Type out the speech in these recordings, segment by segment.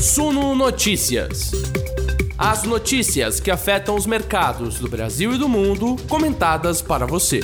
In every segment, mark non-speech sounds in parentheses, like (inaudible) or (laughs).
Suno Notícias. As notícias que afetam os mercados do Brasil e do mundo, comentadas para você.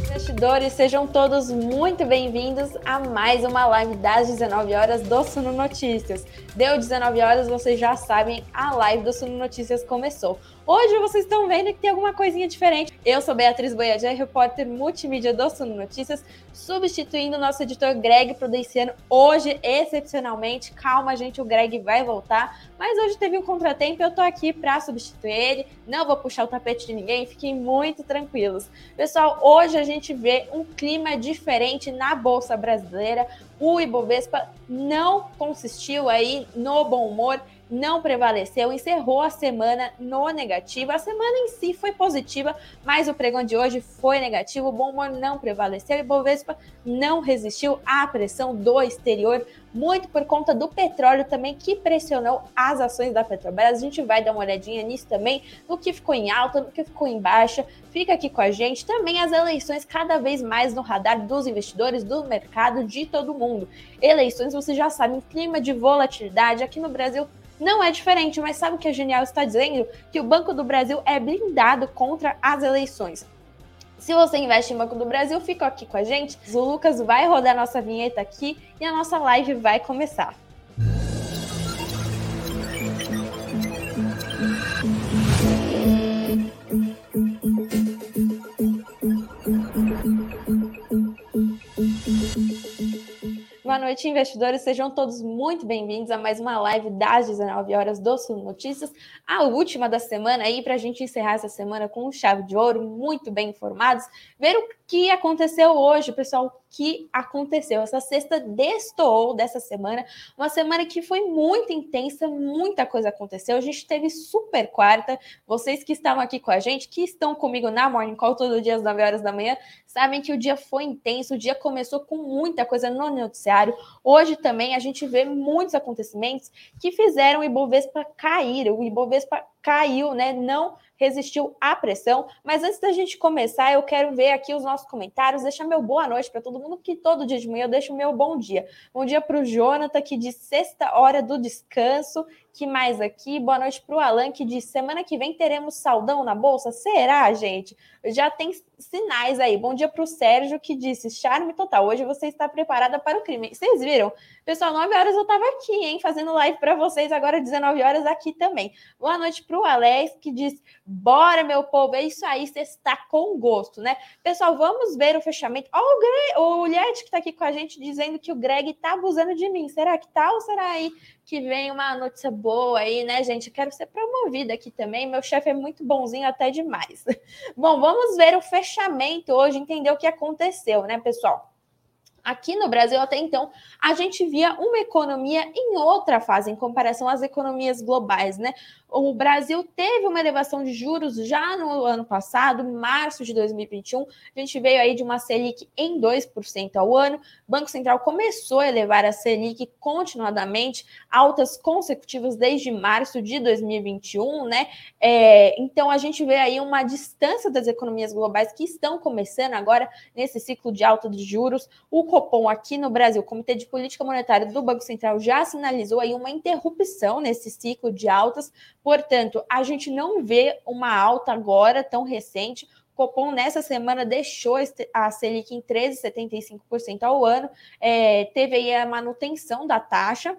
Investidores, sejam todos muito bem-vindos a mais uma live das 19 horas do Suno Notícias. Deu 19 horas, vocês já sabem, a live do Suno Notícias começou. Hoje vocês estão vendo que tem alguma coisinha diferente. Eu sou Beatriz Boiadé, repórter multimídia do Suno Notícias, substituindo o nosso editor Greg Prudenciano. Hoje, excepcionalmente, calma, gente, o Greg vai voltar, mas hoje teve um contratempo e eu tô aqui para substituir ele. Não vou puxar o tapete de ninguém, fiquem muito tranquilos. Pessoal, hoje a gente vê um clima diferente na Bolsa Brasileira. O Ibovespa não consistiu aí no bom humor não prevaleceu, encerrou a semana no negativo. A semana em si foi positiva, mas o pregão de hoje foi negativo. O bom humor não prevaleceu e Bovespa não resistiu à pressão do exterior, muito por conta do petróleo também que pressionou as ações da Petrobras. A gente vai dar uma olhadinha nisso também, no que ficou em alta, no que ficou em baixa. Fica aqui com a gente. Também as eleições cada vez mais no radar dos investidores, do mercado, de todo mundo. Eleições, vocês já sabem, clima de volatilidade aqui no Brasil não é diferente, mas sabe o que a Genial está dizendo? Que o Banco do Brasil é blindado contra as eleições. Se você investe em Banco do Brasil, fica aqui com a gente. O Lucas vai rodar nossa vinheta aqui e a nossa live vai começar. Boa noite, investidores. Sejam todos muito bem-vindos a mais uma live das 19 horas do Sul Notícias, a última da semana aí, para a gente encerrar essa semana com chave de ouro, muito bem informados, ver o que aconteceu hoje, pessoal, que aconteceu. Essa sexta destoou dessa semana, uma semana que foi muito intensa, muita coisa aconteceu. A gente teve super quarta. Vocês que estavam aqui com a gente, que estão comigo na Morning Call todo dia às 9 horas da manhã, sabem que o dia foi intenso, o dia começou com muita coisa no noticiário. Hoje também a gente vê muitos acontecimentos que fizeram o Ibovespa cair. O Ibovespa caiu, né? Não resistiu à pressão. Mas antes da gente começar, eu quero ver aqui os nossos comentários, deixar meu boa noite para todo mundo, que todo dia de manhã eu deixo meu bom dia. Bom dia para o Jonathan, que diz sexta hora do descanso. Que mais aqui? Boa noite para o Alan, que diz semana que vem teremos saldão na bolsa? Será, gente? Já tem sinais aí. Bom dia para o Sérgio, que disse charme total. Hoje você está preparada para o crime. Vocês viram? Pessoal, 9 horas eu estava aqui, hein, fazendo live para vocês, agora 19 horas aqui também. Boa noite para o Alex, que diz bora, meu povo, é isso aí, você está com gosto, né? Pessoal, vamos ver o fechamento. Ó, o, Gre o Liette que está aqui com a gente dizendo que o Greg está abusando de mim. Será que tá ou será aí que vem uma notícia boa aí, né, gente? Eu quero ser promovida aqui também. Meu chefe é muito bonzinho até demais. (laughs) Bom, vamos ver o fechamento hoje, entender o que aconteceu, né, pessoal? Aqui no Brasil, até então, a gente via uma economia em outra fase em comparação às economias globais, né? O Brasil teve uma elevação de juros já no ano passado, março de 2021. A gente veio aí de uma Selic em 2% ao ano. O Banco Central começou a elevar a Selic continuadamente, altas consecutivas desde março de 2021, né? É, então a gente vê aí uma distância das economias globais que estão começando agora nesse ciclo de alta de juros. O Copom aqui no Brasil, o Comitê de Política Monetária do Banco Central, já sinalizou aí uma interrupção nesse ciclo de altas Portanto, a gente não vê uma alta agora tão recente. Copom nessa semana deixou a Selic em 13,75% ao ano, é, teve aí a manutenção da taxa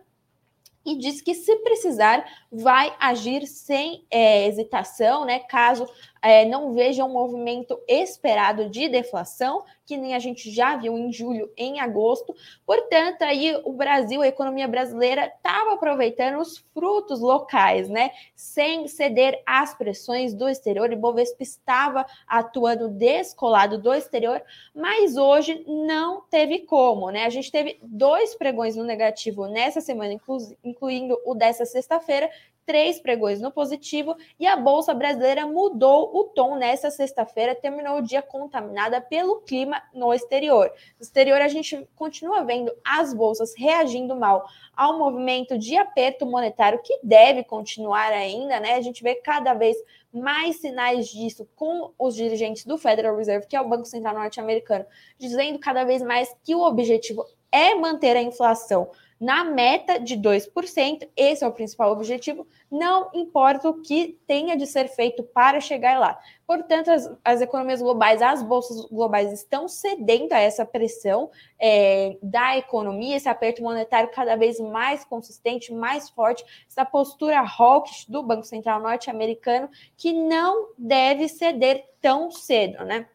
e diz que se precisar vai agir sem é, hesitação, né? Caso é, não veja um movimento esperado de deflação, que nem a gente já viu em julho, em agosto. Portanto, aí o Brasil, a economia brasileira, estava aproveitando os frutos locais, né? Sem ceder às pressões do exterior. E Bovespa estava atuando descolado do exterior, mas hoje não teve como, né? A gente teve dois pregões no negativo nessa semana, inclu incluindo o dessa sexta-feira, três pregões no positivo e a Bolsa Brasileira mudou o tom nessa sexta-feira, terminou o dia contaminada pelo clima no exterior. No exterior, a gente continua vendo as bolsas reagindo mal ao movimento de aperto monetário que deve continuar ainda, né? A gente vê cada vez mais sinais disso com os dirigentes do Federal Reserve, que é o Banco Central norte-americano, dizendo cada vez mais que o objetivo é manter a inflação na meta de 2%. Esse é o principal objetivo, não importa o que tenha de ser feito para chegar lá. Portanto, as, as economias globais, as bolsas globais estão cedendo a essa pressão é, da economia, esse aperto monetário cada vez mais consistente, mais forte, essa postura hawkish do Banco Central norte-americano que não deve ceder tão cedo, né?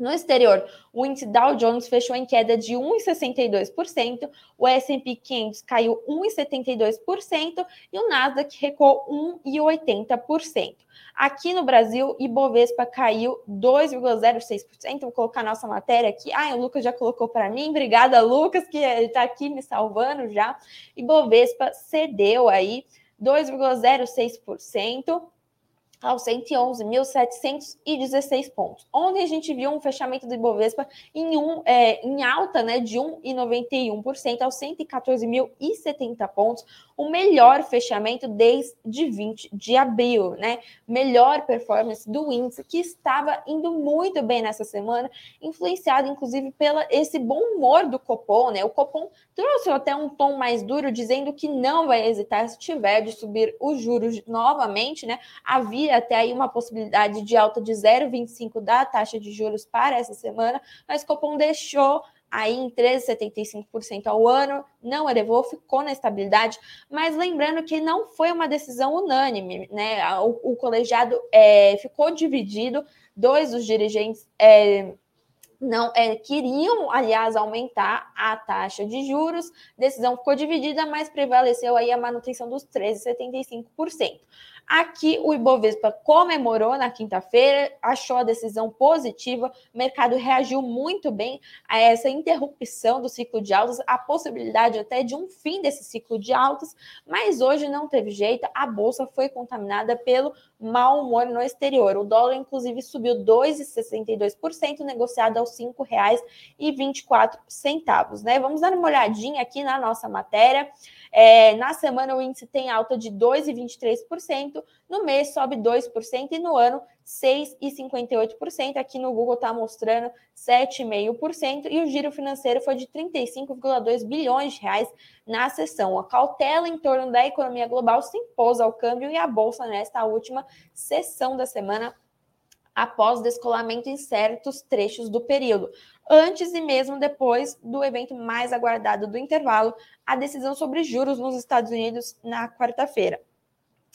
No exterior, o índice Dow Jones fechou em queda de 1,62%, o S&P 500 caiu 1,72% e o Nasdaq recuou 1,80%. Aqui no Brasil, Ibovespa caiu 2,06%. Vou colocar nossa matéria aqui. Ah, o Lucas já colocou para mim. Obrigada, Lucas, que está aqui me salvando já. Ibovespa cedeu aí 2,06% aos 111.716 pontos. Ontem a gente viu um fechamento do Ibovespa em, um, é, em alta né, de 1,91% aos 114.070 pontos, o melhor fechamento desde 20 de abril, né? Melhor performance do índice que estava indo muito bem nessa semana, influenciado inclusive pela esse bom humor do Copom, né? O Copom trouxe até um tom mais duro dizendo que não vai hesitar se tiver de subir os juros novamente, né? Havia até aí uma possibilidade de alta de 0,25 da taxa de juros para essa semana, mas Copom deixou aí em 13,75% ao ano, não elevou, ficou na estabilidade, mas lembrando que não foi uma decisão unânime, né? O, o colegiado é, ficou dividido, dois dos dirigentes é, não é, queriam, aliás, aumentar a taxa de juros, decisão ficou dividida, mas prevaleceu aí a manutenção dos 13,75%. Aqui o Ibovespa comemorou na quinta-feira, achou a decisão positiva, o mercado reagiu muito bem a essa interrupção do ciclo de altas, a possibilidade até de um fim desse ciclo de altas, mas hoje não teve jeito, a bolsa foi contaminada pelo mau humor no exterior. O dólar, inclusive, subiu 2,62%, negociado aos R$ 5,24. Né? Vamos dar uma olhadinha aqui na nossa matéria. É, na semana, o índice tem alta de 2,23%, no mês sobe 2% e no ano 6,58%. Aqui no Google está mostrando 7,5%, e o giro financeiro foi de 35,2 bilhões de reais na sessão. A cautela em torno da economia global se impôs ao câmbio e a bolsa nesta última sessão da semana após descolamento em certos trechos do período, antes e mesmo depois do evento mais aguardado do intervalo, a decisão sobre juros nos Estados Unidos na quarta-feira.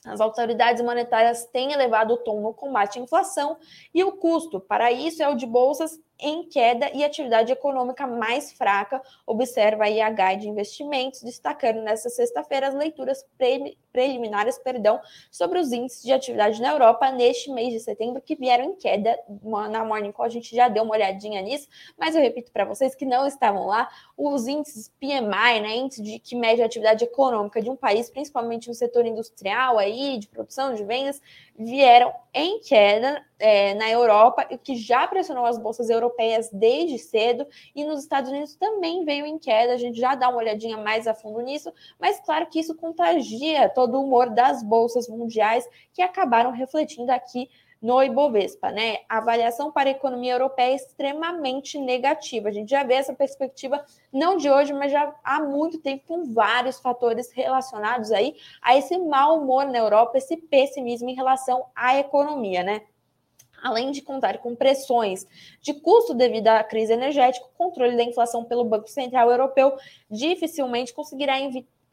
As autoridades monetárias têm elevado o tom no combate à inflação e o custo para isso é o de bolsas em queda e atividade econômica mais fraca, observa a IH de investimentos, destacando nesta sexta-feira as leituras pre preliminares perdão, sobre os índices de atividade na Europa neste mês de setembro, que vieram em queda. Na Morning Call a gente já deu uma olhadinha nisso, mas eu repito para vocês que não estavam lá, os índices PMI, né, índice de, que mede a atividade econômica de um país, principalmente no setor industrial aí, de produção, de vendas, vieram em queda é, na Europa, o que já pressionou as bolsas europeias desde cedo, e nos Estados Unidos também veio em queda. A gente já dá uma olhadinha mais a fundo nisso, mas claro que isso contagia todo o humor das bolsas mundiais que acabaram refletindo aqui no Ibovespa, né? A avaliação para a economia europeia é extremamente negativa. A gente já vê essa perspectiva não de hoje, mas já há muito tempo com vários fatores relacionados aí a esse mau humor na Europa, esse pessimismo em relação à economia, né? além de contar com pressões de custo devido à crise energética, o controle da inflação pelo Banco Central Europeu dificilmente conseguirá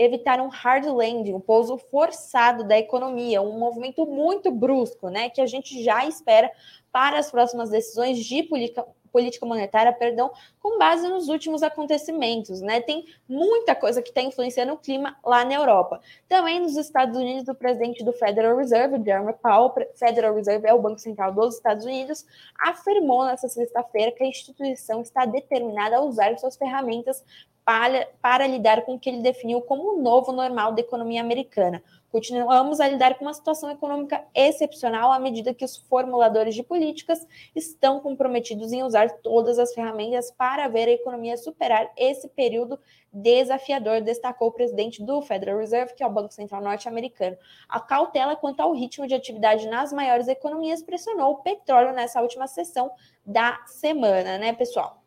evitar um hard landing, um pouso forçado da economia, um movimento muito brusco, né, que a gente já espera para as próximas decisões de política, política monetária, perdão, com base nos últimos acontecimentos, né? Tem muita coisa que está influenciando o clima lá na Europa. Também nos Estados Unidos, o presidente do Federal Reserve, Jerome Powell, Federal Reserve é o Banco Central dos Estados Unidos, afirmou nessa sexta-feira que a instituição está determinada a usar suas ferramentas para, para lidar com o que ele definiu como o novo normal da economia americana. Continuamos a lidar com uma situação econômica excepcional à medida que os formuladores de políticas estão comprometidos em usar todas as ferramentas para ver a economia superar esse período desafiador, destacou o presidente do Federal Reserve, que é o Banco Central norte-americano. A cautela quanto ao ritmo de atividade nas maiores economias pressionou o petróleo nessa última sessão da semana, né, pessoal?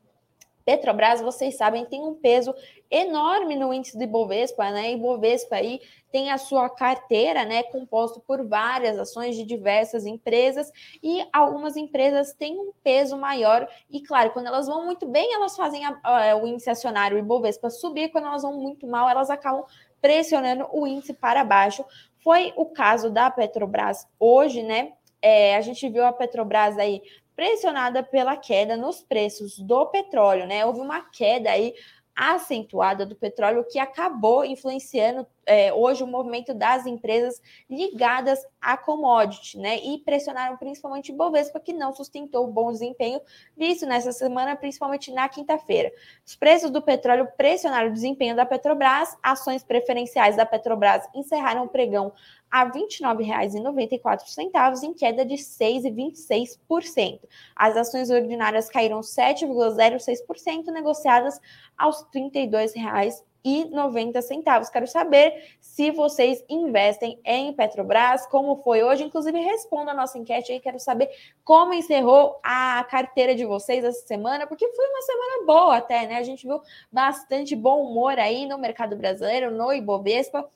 Petrobras, vocês sabem, tem um peso enorme no índice do Ibovespa, né? Ibovespa aí tem a sua carteira, né, composto por várias ações de diversas empresas e algumas empresas têm um peso maior e claro, quando elas vão muito bem, elas fazem a, a, o índice acionário Ibovespa subir, quando elas vão muito mal, elas acabam pressionando o índice para baixo. Foi o caso da Petrobras hoje, né? É, a gente viu a Petrobras aí pressionada pela queda nos preços do petróleo, né? Houve uma queda aí acentuada do petróleo que acabou influenciando é, hoje o movimento das empresas ligadas a commodity, né? E pressionaram principalmente o Bovespa, que não sustentou o bom desempenho visto nessa semana, principalmente na quinta-feira. Os preços do petróleo pressionaram o desempenho da Petrobras, ações preferenciais da Petrobras encerraram o pregão a R$ 29,94, em queda de 6,26%. As ações ordinárias caíram 7,06%, negociadas aos R$ 32,90. Quero saber se vocês investem em Petrobras, como foi hoje. Inclusive, responda a nossa enquete aí. Quero saber como encerrou a carteira de vocês essa semana, porque foi uma semana boa até, né? A gente viu bastante bom humor aí no mercado brasileiro, no Ibovespa.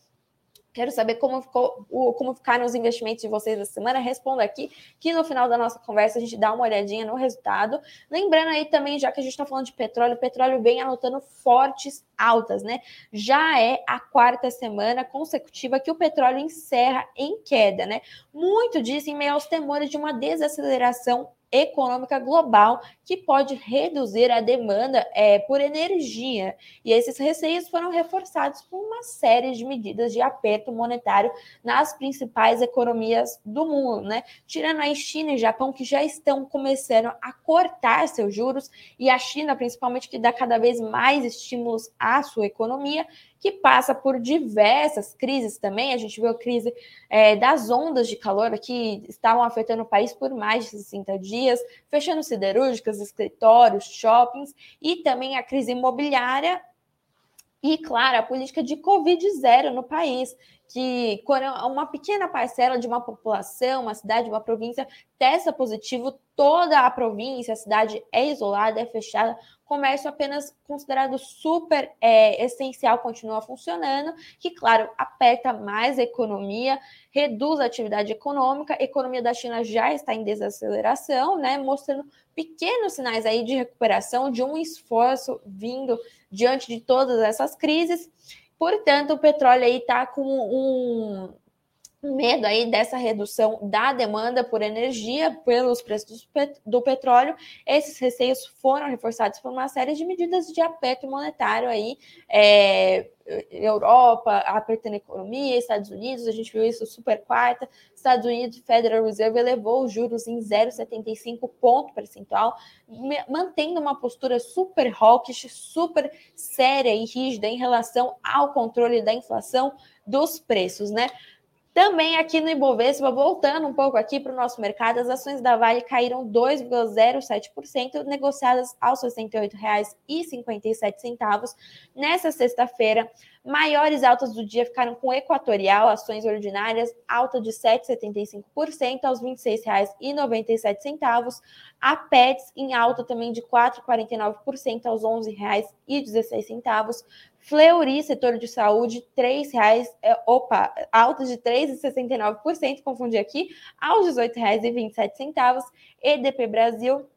Quero saber como, ficou, como ficaram os investimentos de vocês essa semana. Responda aqui, que no final da nossa conversa a gente dá uma olhadinha no resultado. Lembrando aí também, já que a gente está falando de petróleo, o petróleo vem anotando fortes altas, né? Já é a quarta semana consecutiva que o petróleo encerra em queda, né? Muito disso em meio aos temores de uma desaceleração econômica global que pode reduzir a demanda é, por energia. E esses receios foram reforçados por uma série de medidas de aperto monetário nas principais economias do mundo, né? Tirando aí China e Japão, que já estão começando a cortar seus juros, e a China, principalmente, que dá cada vez mais estímulos à sua economia, que passa por diversas crises também. A gente viu a crise é, das ondas de calor que estavam afetando o país por mais de 60 dias, fechando siderúrgicas, escritórios, shoppings, e também a crise imobiliária e, claro, a política de Covid zero no país, que quando uma pequena parcela de uma população, uma cidade, uma província testa positivo, toda a província, a cidade é isolada, é fechada, comércio apenas considerado super é, essencial continua funcionando, que, claro, aperta mais a economia, reduz a atividade econômica, a economia da China já está em desaceleração, né, mostrando pequenos sinais aí de recuperação, de um esforço vindo diante de todas essas crises. Portanto, o petróleo aí está com um, medo aí dessa redução da demanda por energia pelos preços do petróleo. Esses receios foram reforçados por uma série de medidas de aperto monetário aí, é, Europa apertando a economia, Estados Unidos, a gente viu isso super quarta, Estados Unidos, Federal Reserve elevou os juros em 0,75 ponto percentual, mantendo uma postura super hawkish, super séria e rígida em relação ao controle da inflação dos preços, né? Também aqui no Ibovespa, voltando um pouco aqui para o nosso mercado, as ações da Vale caíram 2,07%, negociadas aos R$ 68,57. Nessa sexta-feira, maiores altas do dia ficaram com Equatorial, ações ordinárias, alta de 7,75% aos R$ 26,97. A Pets em alta também de 4,49% aos R$ 11,16. Fleury, setor de saúde, R$ reais, é, opa, alta de 3,69%, confundi aqui, aos R$ 18,27. EDP Brasil,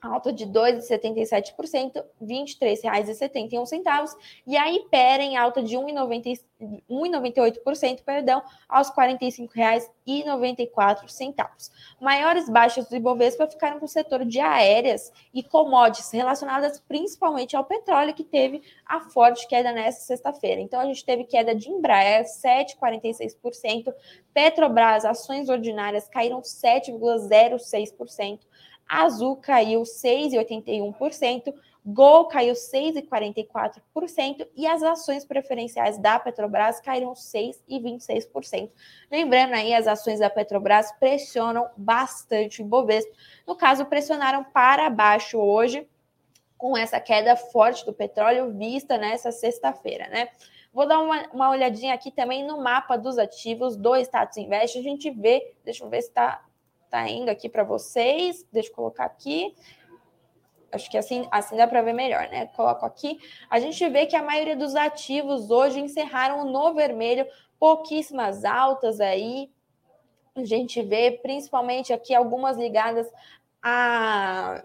alta de 2,77%, R$ 23,71. E a Ipera em alta de 1,98%, perdão, aos R$ 45,94. Maiores baixas do Ibovespa ficaram com o setor de aéreas e commodities, relacionadas principalmente ao petróleo, que teve a forte queda nesta sexta-feira. Então, a gente teve queda de Embraer, 7,46%, Petrobras, ações ordinárias caíram 7,06%, Azul caiu 6,81%, Gol caiu 6,44% e as ações preferenciais da Petrobras caíram 6,26%. Lembrando aí, as ações da Petrobras pressionam bastante o Ibovespa. No caso, pressionaram para baixo hoje, com essa queda forte do petróleo vista nessa sexta-feira, né? Vou dar uma, uma olhadinha aqui também no mapa dos ativos do Status Invest. A gente vê, deixa eu ver se está tá indo aqui para vocês. Deixa eu colocar aqui. acho que assim, assim dá para ver melhor, né? Coloco aqui. A gente vê que a maioria dos ativos hoje encerraram no vermelho, pouquíssimas altas aí. A gente vê principalmente aqui algumas ligadas a,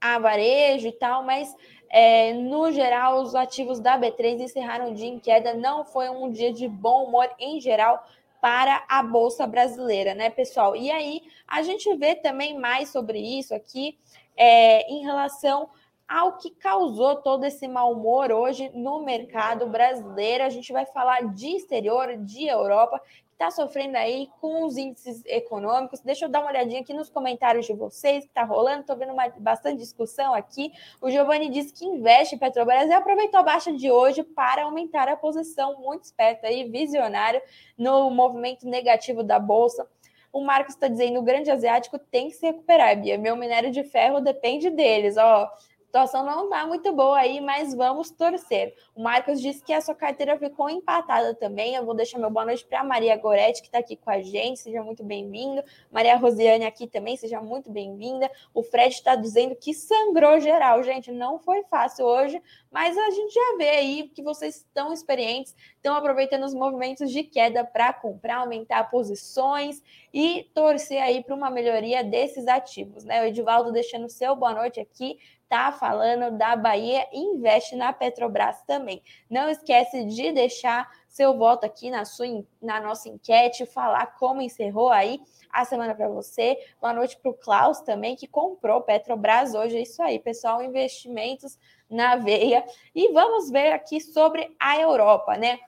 a varejo e tal, mas é, no geral, os ativos da B3 encerraram o dia em queda. Não foi um dia de bom humor em geral para a Bolsa Brasileira, né, pessoal? E aí a gente vê também mais sobre isso aqui é, em relação ao que causou todo esse mau humor hoje no mercado brasileiro. A gente vai falar de exterior, de Europa, está sofrendo aí com os índices econômicos. Deixa eu dar uma olhadinha aqui nos comentários de vocês que está rolando. Estou vendo uma, bastante discussão aqui. O Giovanni disse que investe em Petrobras e aproveitou a baixa de hoje para aumentar a posição. Muito esperto aí, visionário no movimento negativo da Bolsa. O Marcos está dizendo: o grande asiático tem que se recuperar, Bia. Meu minério de ferro depende deles. Ó, situação não está muito boa aí, mas vamos torcer. O Marcos disse que a sua carteira ficou empatada também. Eu vou deixar meu boa noite para Maria Goretti, que está aqui com a gente. Seja muito bem-vindo. Maria Rosiane aqui também, seja muito bem-vinda. O Fred está dizendo que sangrou geral. Gente, não foi fácil hoje, mas a gente já vê aí que vocês estão experientes, estão aproveitando os movimentos de queda para comprar, aumentar posições e torcer aí para uma melhoria desses ativos, né? O Edivaldo deixando seu boa noite aqui tá falando da Bahia investe na Petrobras também. Não esquece de deixar seu voto aqui na sua na nossa enquete, falar como encerrou aí a semana para você. Boa noite para o Klaus também, que comprou Petrobras hoje. É isso aí, pessoal. Investimentos na veia. E vamos ver aqui sobre a Europa, né?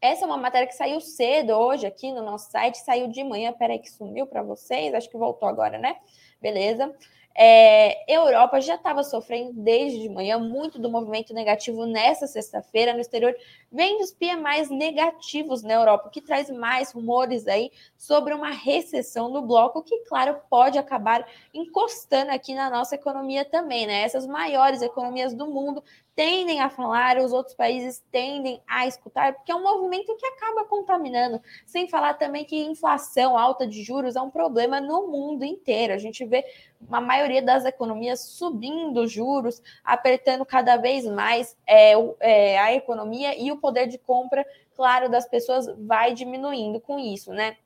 Essa é uma matéria que saiu cedo hoje aqui no nosso site, saiu de manhã. Peraí, que sumiu para vocês. Acho que voltou agora, né? Beleza. É, Europa já estava sofrendo desde de manhã muito do movimento negativo nessa sexta-feira no exterior, vem dos PMIs negativos na Europa, o que traz mais rumores aí sobre uma recessão no bloco, que, claro, pode acabar encostando aqui na nossa economia também, né? Essas maiores economias do mundo tendem a falar, os outros países tendem a escutar, porque é um movimento que acaba contaminando. Sem falar também que inflação alta de juros é um problema no mundo inteiro. A gente vê uma maioria das economias subindo juros, apertando cada vez mais é, é, a economia e o poder de compra, claro, das pessoas vai diminuindo com isso, né?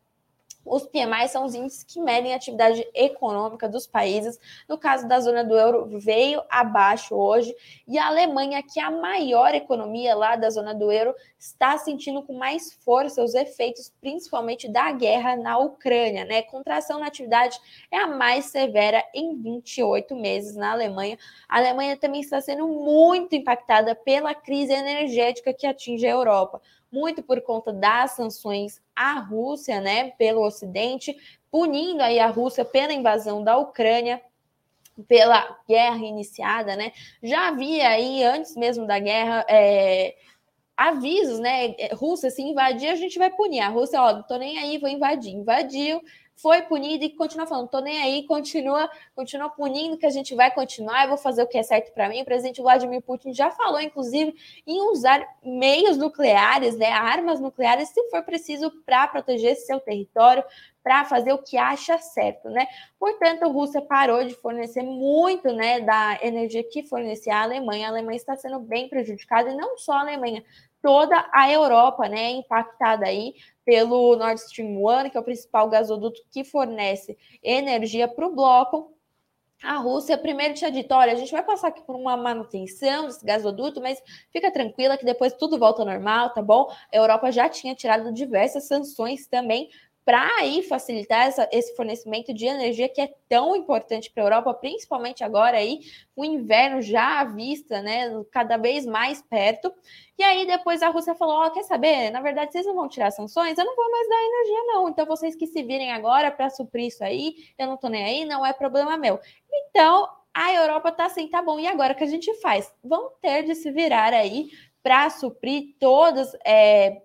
Os PMI são os índices que medem a atividade econômica dos países. No caso da zona do euro, veio abaixo hoje. E a Alemanha, que é a maior economia lá da zona do euro, está sentindo com mais força os efeitos, principalmente da guerra na Ucrânia. Né? Contração na atividade é a mais severa em 28 meses na Alemanha. A Alemanha também está sendo muito impactada pela crise energética que atinge a Europa muito por conta das sanções à Rússia, né, pelo Ocidente, punindo aí a Rússia pela invasão da Ucrânia, pela guerra iniciada, né? Já havia aí, antes mesmo da guerra, é, avisos, né? Rússia, se invadir, a gente vai punir. A Rússia, ó, não tô nem aí, vou invadir. Invadiu, foi punido e continua falando, tô nem aí, continua, continua punindo que a gente vai continuar, eu vou fazer o que é certo para mim. O presidente Vladimir Putin já falou, inclusive, em usar meios nucleares, né, armas nucleares, se for preciso, para proteger seu território, para fazer o que acha certo, né? Portanto, a Rússia parou de fornecer muito, né, da energia que fornecia a Alemanha. A Alemanha está sendo bem prejudicada e não só a Alemanha, toda a Europa, né, impactada aí pelo Nord Stream 1, que é o principal gasoduto que fornece energia para o bloco. A Rússia primeiro tinha dito: olha, a gente vai passar aqui por uma manutenção desse gasoduto, mas fica tranquila que depois tudo volta ao normal, tá bom? A Europa já tinha tirado diversas sanções também para aí facilitar essa, esse fornecimento de energia que é tão importante para a Europa, principalmente agora aí, o inverno já à vista, né, cada vez mais perto. E aí depois a Rússia falou: "Ó, oh, quer saber? Na verdade, vocês não vão tirar sanções, eu não vou mais dar energia não. Então vocês que se virem agora para suprir isso aí, eu não tô nem aí, não é problema meu". Então, a Europa tá assim, tá bom, e agora o que a gente faz? Vão ter de se virar aí para suprir todas é,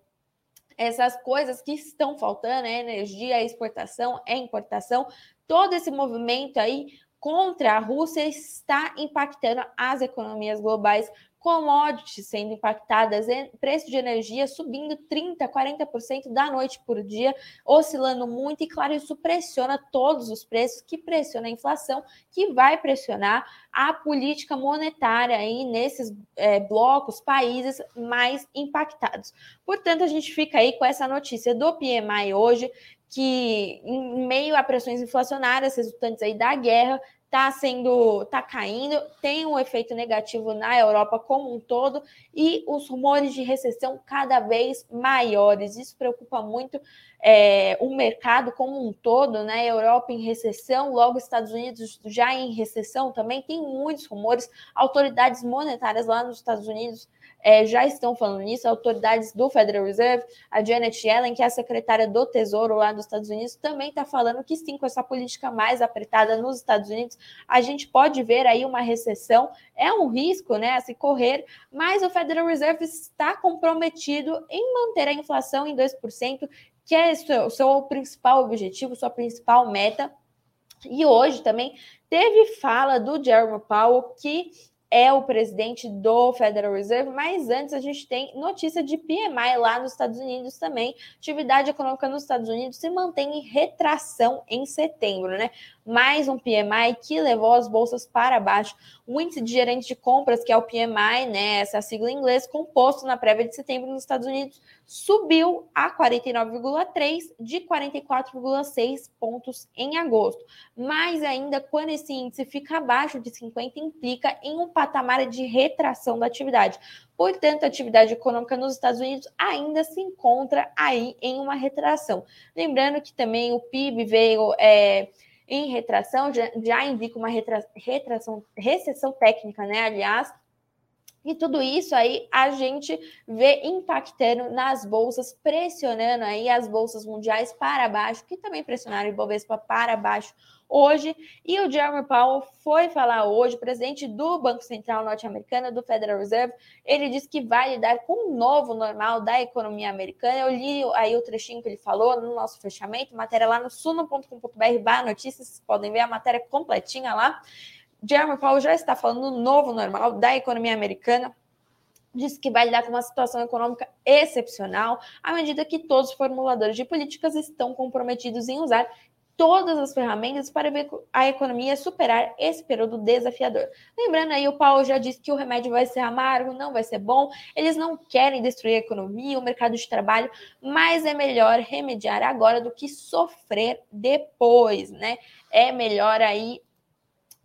essas coisas que estão faltando, é energia, é exportação, é importação, todo esse movimento aí contra a Rússia está impactando as economias globais commodities sendo impactadas, preço de energia subindo 30%, 40% da noite por dia, oscilando muito, e claro, isso pressiona todos os preços, que pressiona a inflação, que vai pressionar a política monetária aí nesses é, blocos, países mais impactados. Portanto, a gente fica aí com essa notícia do PMI hoje, que em meio a pressões inflacionárias resultantes aí da guerra, está sendo, está caindo, tem um efeito negativo na Europa como um todo e os rumores de recessão cada vez maiores. Isso preocupa muito é, o mercado como um todo, né? Europa em recessão, logo Estados Unidos já em recessão também. Tem muitos rumores, autoridades monetárias lá nos Estados Unidos é, já estão falando nisso, autoridades do Federal Reserve, a Janet Yellen, que é a secretária do Tesouro lá dos Estados Unidos, também está falando que sim, com essa política mais apertada nos Estados Unidos, a gente pode ver aí uma recessão. É um risco, né, a se correr, mas o Federal Reserve está comprometido em manter a inflação em 2%, que é o seu principal objetivo, sua principal meta. E hoje também teve fala do Jerome Powell que é o presidente do Federal Reserve, mas antes a gente tem notícia de PMI lá nos Estados Unidos também. Atividade econômica nos Estados Unidos se mantém em retração em setembro, né? Mais um PMI que levou as bolsas para baixo. O índice de gerente de compras, que é o PMI, né, essa sigla em inglês, composto na prévia de setembro nos Estados Unidos, subiu a 49,3 de 44,6 pontos em agosto. Mas ainda quando esse índice fica abaixo de 50, implica em um patamar de retração da atividade. Portanto, a atividade econômica nos Estados Unidos ainda se encontra aí em uma retração. Lembrando que também o PIB veio é, em retração, já, já indica uma retra, retração, recessão técnica, né? Aliás, e tudo isso aí a gente vê impactando nas bolsas, pressionando aí as bolsas mundiais para baixo, que também pressionaram o Ibovespa para baixo hoje. E o Jeremy Powell foi falar hoje, presidente do Banco Central norte-americano, do Federal Reserve, ele disse que vai lidar com um novo normal da economia americana. Eu li aí o trechinho que ele falou no nosso fechamento, matéria lá no suno.com.br notícias, vocês podem ver a matéria completinha lá. Jeremy Powell já está falando do novo normal da economia americana, disse que vai lidar com uma situação econômica excepcional, à medida que todos os formuladores de políticas estão comprometidos em usar todas as ferramentas para ver a economia superar esse período desafiador. Lembrando aí, o Paulo já disse que o remédio vai ser amargo, não vai ser bom, eles não querem destruir a economia, o mercado de trabalho, mas é melhor remediar agora do que sofrer depois, né? É melhor aí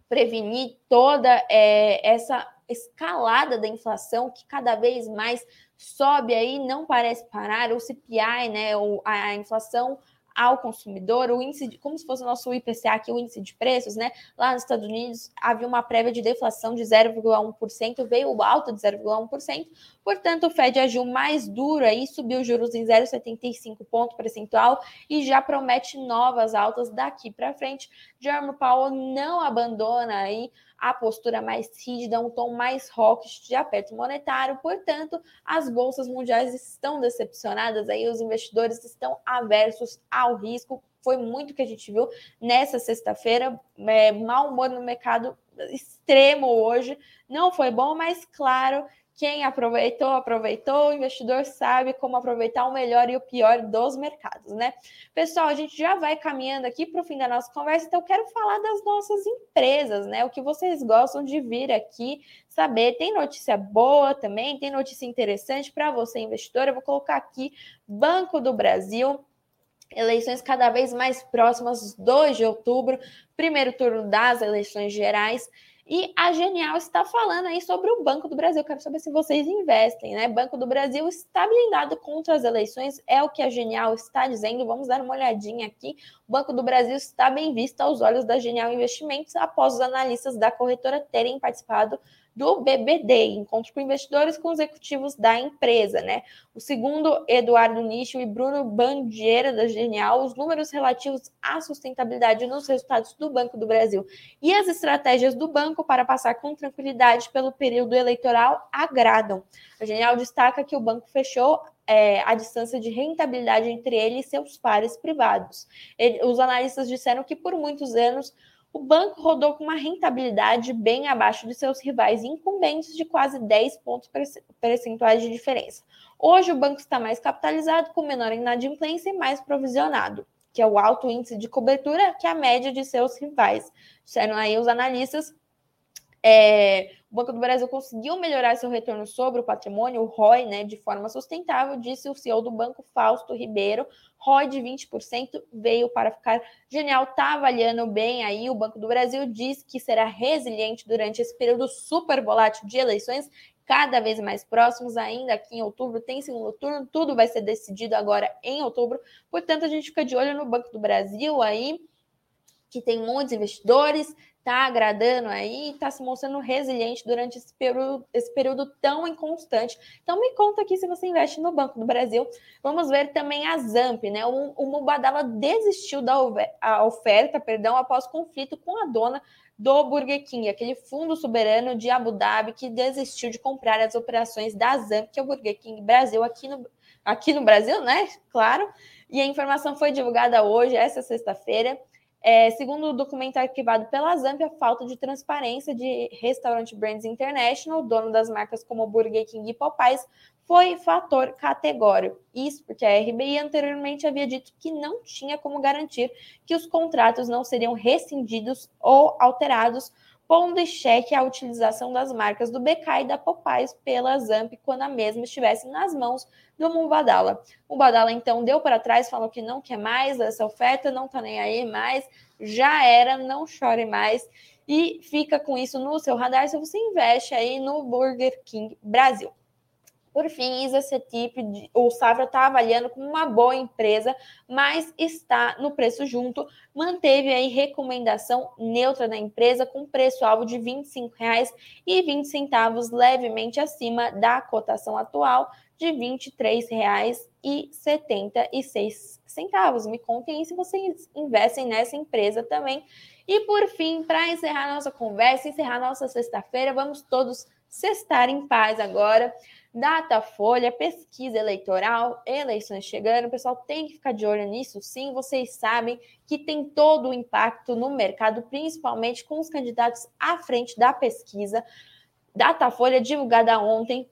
prevenir toda é, essa escalada da inflação que cada vez mais sobe aí, não parece parar, o CPI, né, a inflação ao consumidor, o índice, de, como se fosse o nosso IPCA aqui, o índice de preços, né? Lá nos Estados Unidos havia uma prévia de deflação de 0,1%, veio alta de 0,1%, portanto o Fed agiu mais duro aí, subiu os juros em 0,75 ponto percentual e já promete novas altas daqui para frente. Jerome Powell não abandona aí a postura mais rígida, um tom mais hawkish de aperto monetário. Portanto, as bolsas mundiais estão decepcionadas, aí os investidores estão aversos ao risco. Foi muito que a gente viu nessa sexta-feira, é, mau humor no mercado extremo hoje. Não foi bom, mas claro quem aproveitou, aproveitou. O investidor sabe como aproveitar o melhor e o pior dos mercados, né? Pessoal, a gente já vai caminhando aqui para o fim da nossa conversa, então eu quero falar das nossas empresas, né? O que vocês gostam de vir aqui saber. Tem notícia boa também, tem notícia interessante para você, investidor. Eu vou colocar aqui Banco do Brasil. Eleições cada vez mais próximas, 2 de outubro, primeiro turno das eleições gerais. E a Genial está falando aí sobre o Banco do Brasil. Quero saber se vocês investem, né? Banco do Brasil está blindado contra as eleições, é o que a Genial está dizendo. Vamos dar uma olhadinha aqui. O Banco do Brasil está bem visto aos olhos da Genial Investimentos após os analistas da corretora terem participado do BBD, encontro com investidores com executivos da empresa, né? O segundo, Eduardo Nicho e Bruno Bandeira da Genial, os números relativos à sustentabilidade nos resultados do Banco do Brasil e as estratégias do banco para passar com tranquilidade pelo período eleitoral agradam. A Genial destaca que o banco fechou é, a distância de rentabilidade entre ele e seus pares privados. Ele, os analistas disseram que por muitos anos o banco rodou com uma rentabilidade bem abaixo de seus rivais incumbentes de quase 10 pontos percentuais de diferença. Hoje, o banco está mais capitalizado, com menor inadimplência e mais provisionado, que é o alto índice de cobertura, que é a média de seus rivais. Disseram aí os analistas é, o Banco do Brasil conseguiu melhorar seu retorno sobre o patrimônio, o ROI, né, de forma sustentável, disse o CEO do banco, Fausto Ribeiro. ROI de 20% veio para ficar genial, está avaliando bem aí. O Banco do Brasil diz que será resiliente durante esse período super volátil de eleições, cada vez mais próximos, ainda aqui em outubro, tem segundo turno, tudo vai ser decidido agora em outubro. Portanto, a gente fica de olho no Banco do Brasil aí, que tem muitos investidores, está agradando aí, está se mostrando resiliente durante esse período, esse período tão inconstante. Então me conta aqui se você investe no Banco do Brasil. Vamos ver também a Zamp, né? O, o Mubadala desistiu da oferta, perdão, após conflito com a dona do Burger King, aquele fundo soberano de Abu Dhabi que desistiu de comprar as operações da Zamp, que é o Burger King Brasil aqui no, aqui no Brasil, né? Claro. E a informação foi divulgada hoje, essa sexta-feira. É, segundo o documento arquivado pela Zamp, a falta de transparência de Restaurant Brands International, dono das marcas como Burger King e Popeyes, foi fator categórico. Isso porque a RBI anteriormente havia dito que não tinha como garantir que os contratos não seriam rescindidos ou alterados pondo em xeque a utilização das marcas do BK e da Popeyes pela Zamp quando a mesma estivesse nas mãos do Mubadala. O Mubadala então deu para trás, falou que não quer mais essa oferta, não tá nem aí mais, já era, não chore mais e fica com isso no seu radar se você investe aí no Burger King Brasil. Por fim, Isa Cetip, o Safra está avaliando como uma boa empresa, mas está no preço junto. Manteve aí recomendação neutra da empresa com preço-alvo de R$ 25,20, levemente acima da cotação atual de R$ 23,76. Me contem se vocês investem nessa empresa também. E por fim, para encerrar nossa conversa, encerrar nossa sexta-feira, vamos todos cestar em paz agora. Datafolha, pesquisa eleitoral, eleições chegando, o pessoal tem que ficar de olho nisso, sim. Vocês sabem que tem todo o impacto no mercado, principalmente com os candidatos à frente da pesquisa. Datafolha divulgada ontem.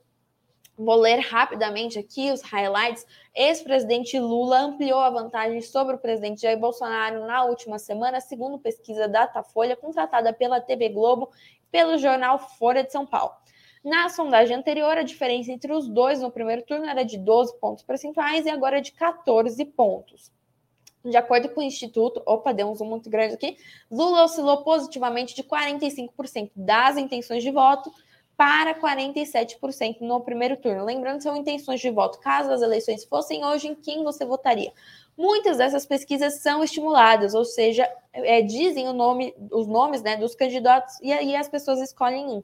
Vou ler rapidamente aqui os highlights. Ex-presidente Lula ampliou a vantagem sobre o presidente Jair Bolsonaro na última semana, segundo pesquisa Datafolha, contratada pela TV Globo pelo jornal Folha de São Paulo. Na sondagem anterior, a diferença entre os dois no primeiro turno era de 12 pontos percentuais e agora é de 14 pontos. De acordo com o Instituto, opa, deu um zoom muito grande aqui, Lula oscilou positivamente de 45% das intenções de voto para 47% no primeiro turno. Lembrando, são intenções de voto. Caso as eleições fossem hoje, em quem você votaria? Muitas dessas pesquisas são estimuladas, ou seja, é, dizem nome, os nomes né, dos candidatos e aí as pessoas escolhem um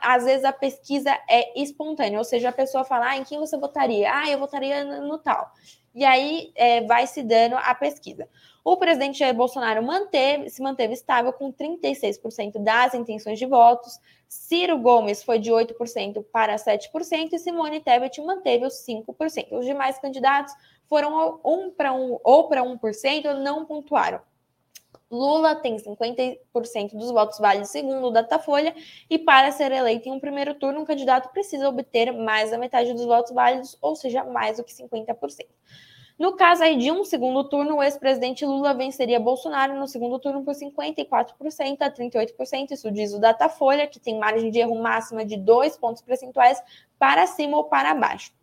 às vezes a pesquisa é espontânea, ou seja, a pessoa fala, ah, em quem você votaria? Ah, eu votaria no tal. E aí é, vai se dando a pesquisa. O presidente Jair Bolsonaro manteve, se manteve estável com 36% das intenções de votos. Ciro Gomes foi de 8% para 7% e Simone Tebet manteve os 5%. Os demais candidatos foram um para um ou para 1% não pontuaram. Lula tem 50% dos votos válidos segundo o Datafolha e para ser eleito em um primeiro turno, um candidato precisa obter mais da metade dos votos válidos, ou seja, mais do que 50%. No caso aí de um segundo turno, o ex-presidente Lula venceria Bolsonaro no segundo turno por 54% a 38%, isso diz o Datafolha, que tem margem de erro máxima de dois pontos percentuais para cima ou para baixo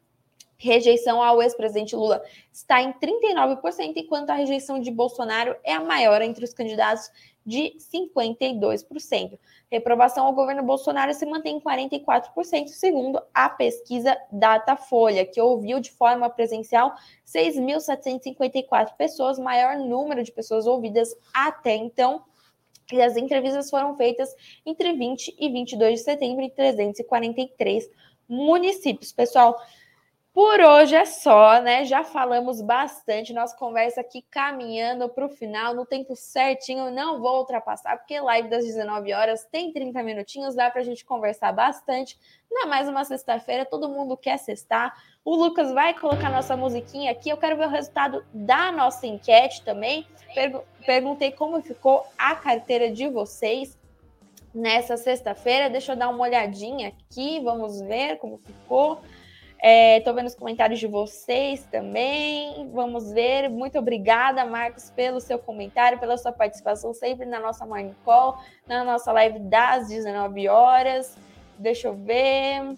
rejeição ao ex-presidente Lula está em 39%, enquanto a rejeição de Bolsonaro é a maior entre os candidatos de 52%. Reprovação ao governo Bolsonaro se mantém em 44%, segundo a pesquisa Datafolha, que ouviu de forma presencial 6.754 pessoas, maior número de pessoas ouvidas até então. E as entrevistas foram feitas entre 20 e 22 de setembro em 343 municípios. Pessoal, Por hoje é só, né? Já falamos bastante, nossa conversa aqui caminhando para o final, no tempo certinho, não vou ultrapassar, porque live das 19 horas tem 30 minutinhos, dá para a gente conversar bastante. Não é mais uma sexta-feira, todo mundo quer sextar. O Lucas vai colocar nossa musiquinha aqui. Eu quero ver o resultado da nossa enquete também. Perguntei como ficou a carteira de vocês nessa sexta-feira. Deixa eu dar uma olhadinha aqui, vamos ver como ficou. Estou é, vendo os comentários de vocês também. Vamos ver. Muito obrigada, Marcos, pelo seu comentário, pela sua participação sempre na nossa Morning Call, na nossa live das 19 horas. Deixa eu ver.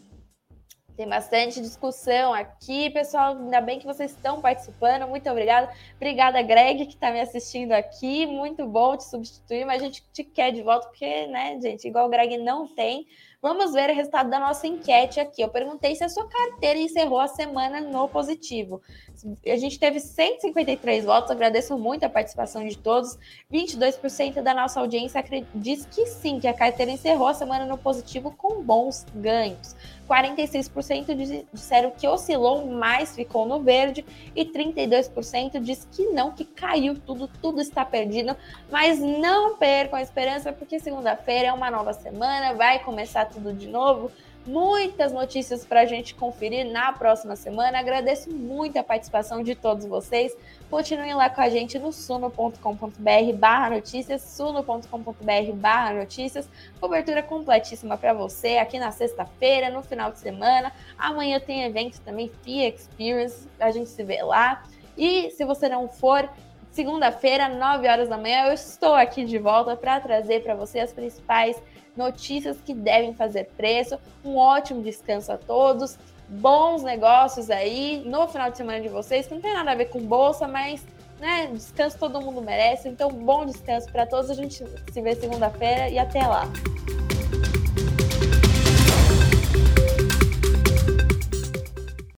Tem bastante discussão aqui, pessoal. Ainda bem que vocês estão participando. Muito obrigada. Obrigada, Greg, que está me assistindo aqui. Muito bom te substituir, mas a gente te quer de volta, porque, né, gente, igual o Greg não tem. Vamos ver o resultado da nossa enquete aqui. Eu perguntei se a sua carteira encerrou a semana no positivo. A gente teve 153 votos, agradeço muito a participação de todos. 22% da nossa audiência diz que sim, que a carteira encerrou a semana no positivo com bons ganhos. 46% disseram que oscilou, mas ficou no verde, e 32% diz que não, que caiu tudo, tudo está perdido. Mas não percam a esperança, porque segunda-feira é uma nova semana, vai começar tudo de novo muitas notícias para a gente conferir na próxima semana. Agradeço muito a participação de todos vocês. Continuem lá com a gente no suno.com.br barra notícias, suno.com.br barra notícias. Cobertura completíssima para você aqui na sexta-feira, no final de semana. Amanhã tem evento também, FIA Experience, a gente se vê lá. E se você não for, segunda-feira, 9 horas da manhã, eu estou aqui de volta para trazer para você as principais notícias que devem fazer preço. Um ótimo descanso a todos, bons negócios aí no final de semana de vocês, que não tem nada a ver com bolsa, mas né, descanso todo mundo merece. Então, bom descanso para todos. A gente se vê segunda-feira e até lá.